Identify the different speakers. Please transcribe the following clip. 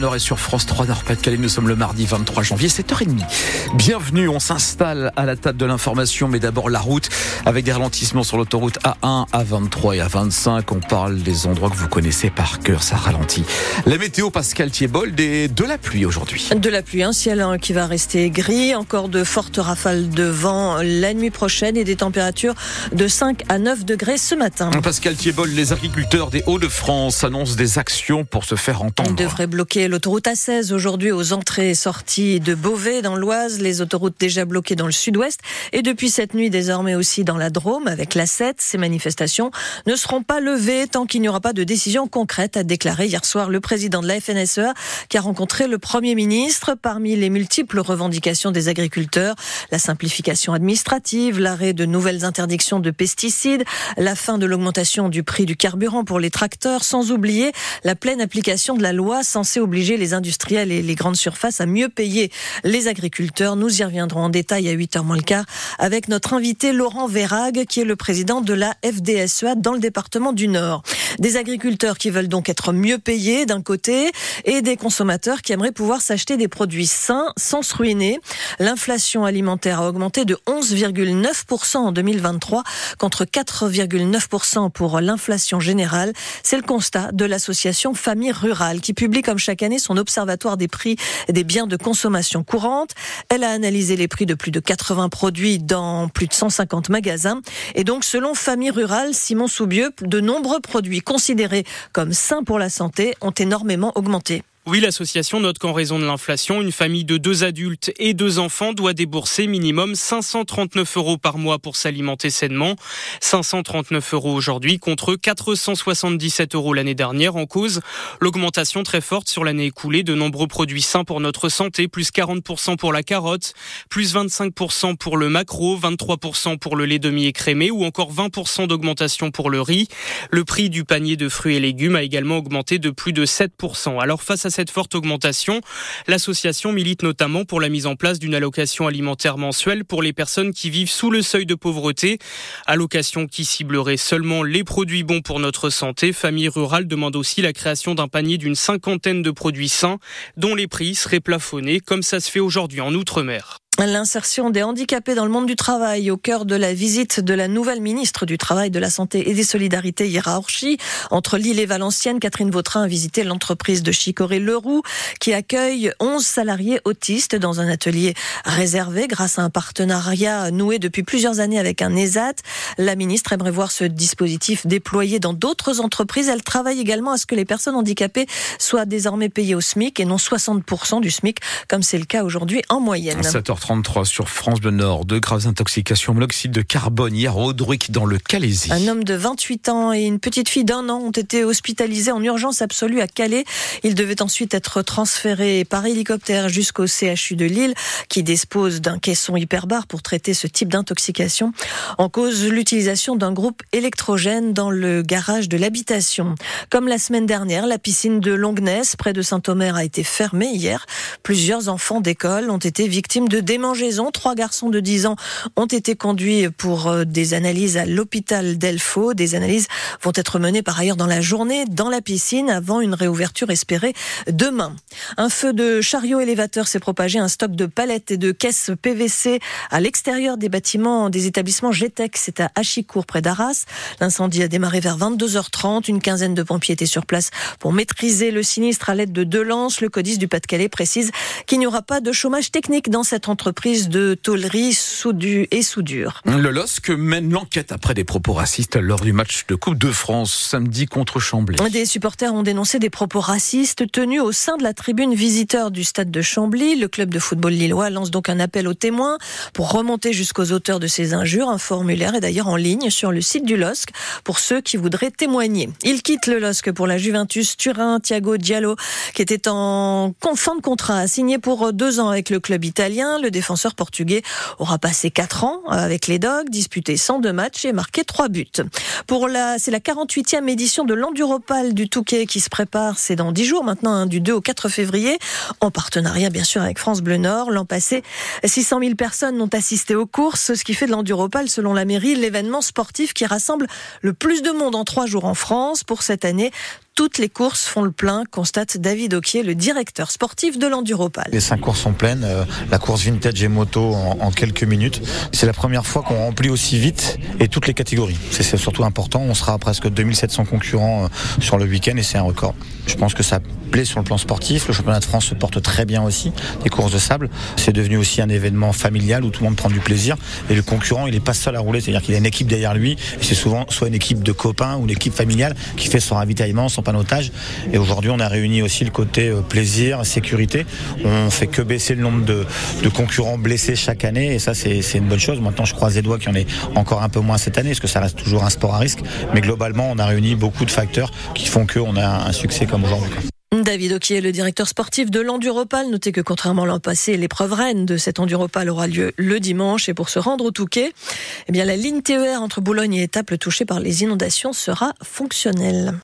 Speaker 1: Nord est sur France 3 Nord-Pas-de-Calais. Nous sommes le mardi 23 janvier, 7h30. Bienvenue, on s'installe à la table de l'information, mais d'abord la route avec des ralentissements sur l'autoroute A1, A23 et A25. On parle des endroits que vous connaissez par cœur, ça ralentit. La météo, Pascal Thiebol, des, de la pluie aujourd'hui.
Speaker 2: De la pluie, un ciel hein, qui va rester gris, encore de fortes rafales de vent la nuit prochaine et des températures de 5 à 9 degrés ce matin.
Speaker 1: Pascal Thiebol, les agriculteurs des Hauts-de-France annoncent des actions pour se faire entendre.
Speaker 2: On devrait bloquer l'autoroute A16 aujourd'hui aux entrées et sorties de Beauvais dans l'Oise, les autoroutes déjà bloquées dans le sud-ouest et depuis cette nuit désormais aussi dans la Drôme avec la 7. Ces manifestations ne seront pas levées tant qu'il n'y aura pas de décision concrète, a déclaré hier soir le président de la FNSEA qui a rencontré le Premier ministre. Parmi les multiples revendications des agriculteurs, la simplification administrative, l'arrêt de nouvelles interdictions de pesticides, la fin de l'augmentation du prix du carburant pour les tracteurs, sans oublier la pleine application de la loi censée obliger obliger les industriels et les grandes surfaces à mieux payer les agriculteurs. Nous y reviendrons en détail à 8h moins le quart avec notre invité Laurent Verrague, qui est le président de la FDSEA dans le département du Nord. Des agriculteurs qui veulent donc être mieux payés d'un côté et des consommateurs qui aimeraient pouvoir s'acheter des produits sains sans se ruiner. L'inflation alimentaire a augmenté de 11,9% en 2023 contre 4,9% pour l'inflation générale. C'est le constat de l'association Famille Rurale qui publie comme chaque année son observatoire des prix des biens de consommation courante. Elle a analysé les prix de plus de 80 produits dans plus de 150 magasins. Et donc, selon Famille Rurale, Simon Soubieux, de nombreux produits considérés comme sains pour la santé ont énormément augmenté.
Speaker 3: Oui, l'association note qu'en raison de l'inflation, une famille de deux adultes et deux enfants doit débourser minimum 539 euros par mois pour s'alimenter sainement. 539 euros aujourd'hui contre 477 euros l'année dernière en cause l'augmentation très forte sur l'année écoulée de nombreux produits sains pour notre santé, plus 40% pour la carotte, plus 25% pour le macro, 23% pour le lait demi-écrémé ou encore 20% d'augmentation pour le riz. Le prix du panier de fruits et légumes a également augmenté de plus de 7%. Alors face à cette forte augmentation. L'association milite notamment pour la mise en place d'une allocation alimentaire mensuelle pour les personnes qui vivent sous le seuil de pauvreté. Allocation qui ciblerait seulement les produits bons pour notre santé. Famille rurale demande aussi la création d'un panier d'une cinquantaine de produits sains dont les prix seraient plafonnés comme ça se fait aujourd'hui en Outre-mer.
Speaker 2: L'insertion des handicapés dans le monde du travail au cœur de la visite de la nouvelle ministre du Travail, de la Santé et des Solidarités hier à Orchy. Entre Lille et Valenciennes, Catherine Vautrin a visité l'entreprise de Chicoré-Leroux qui accueille 11 salariés autistes dans un atelier réservé grâce à un partenariat noué depuis plusieurs années avec un ESAT. La ministre aimerait voir ce dispositif déployé dans d'autres entreprises. Elle travaille également à ce que les personnes handicapées soient désormais payées au SMIC et non 60% du SMIC comme c'est le cas aujourd'hui en moyenne.
Speaker 1: 33 sur France Bleu Nord. Deux graves intoxications monoxyde de carbone hier au Audruic dans le Calaisie.
Speaker 2: Un homme de 28 ans et une petite fille d'un an ont été hospitalisés en urgence absolue à Calais. Ils devaient ensuite être transférés par hélicoptère jusqu'au CHU de Lille qui dispose d'un caisson hyperbare pour traiter ce type d'intoxication. En cause l'utilisation d'un groupe électrogène dans le garage de l'habitation. Comme la semaine dernière, la piscine de Longness près de Saint-Omer a été fermée hier. Plusieurs enfants d'école ont été victimes de démangeaison. Trois garçons de 10 ans ont été conduits pour euh, des analyses à l'hôpital d'Elfaux. Des analyses vont être menées par ailleurs dans la journée dans la piscine avant une réouverture espérée demain. Un feu de chariot élévateur s'est propagé, un stock de palettes et de caisses PVC à l'extérieur des bâtiments des établissements GTEC. C'est à Achicourt près d'Arras. L'incendie a démarré vers 22h30. Une quinzaine de pompiers étaient sur place pour maîtriser le sinistre à l'aide de deux lances. Le codice du Pas-de-Calais précise qu'il n'y aura pas de chômage technique dans cette entreprise entreprise de tôlerie soudu et soudure.
Speaker 1: Le LOSC mène l'enquête après des propos racistes lors du match de Coupe de France samedi contre Chambly.
Speaker 2: Des supporters ont dénoncé des propos racistes tenus au sein de la tribune visiteur du stade de Chambly. Le club de football lillois lance donc un appel aux témoins pour remonter jusqu'aux auteurs de ces injures. Un formulaire est d'ailleurs en ligne sur le site du LOSC pour ceux qui voudraient témoigner. Il quitte le LOSC pour la Juventus Turin. Thiago Diallo, qui était en fin de contrat, signé pour deux ans avec le club italien. Le défenseur portugais aura passé 4 ans avec les Dogs, disputé 102 matchs et marqué 3 buts. C'est la 48e édition de l'Enduropal du Touquet qui se prépare. C'est dans 10 jours maintenant, hein, du 2 au 4 février, en partenariat bien sûr avec France Bleu Nord. L'an passé, 600 000 personnes ont assisté aux courses, ce qui fait de l'Enduropal, selon la mairie, l'événement sportif qui rassemble le plus de monde en 3 jours en France. Pour cette année, Toutes les courses font le plein, constate David Oquier, le directeur sportif de l'Enduropal.
Speaker 4: Les cinq courses sont pleines. Euh, la course vintage et moto en, quelques minutes. C'est la première fois qu'on remplit aussi vite et toutes les catégories. C'est surtout important. On sera à presque 2700 concurrents euh, sur le week-end et c'est un record. Je pense que ça plaît sur le plan sportif. Le championnat de France se porte très bien aussi. Les courses de sable, c'est devenu aussi un événement familial où tout le monde prend du plaisir. Et le concurrent, il n'est pas seul à rouler. C'est-à-dire qu'il a une équipe derrière lui. C'est souvent soit une équipe de copains ou une équipe familiale qui fait son ravitaillement, son panotage. Et aujourd'hui, on a réuni aussi le côté euh, plaisir, sécurité. On fait que baisser le nombre de, concurrents blessés chaque année. Et ça, c'est une bonne chose. Maintenant, je croise les doigts qu'il y en ait encore un peu moins cette année, parce que ça reste toujours un sport à risque. Mais globalement, on a réuni beaucoup de facteurs qui font qu'on a un succès comme aujourd'hui.
Speaker 2: David Oquier, le directeur sportif de l'Enduropal, notez que contrairement à l'an passé, l'épreuve reine de cet Enduropal aura lieu le dimanche et pour se rendre au Touquet, eh bien la ligne TER entre Boulogne et Étaples touchée par les inondations sera fonctionnelle.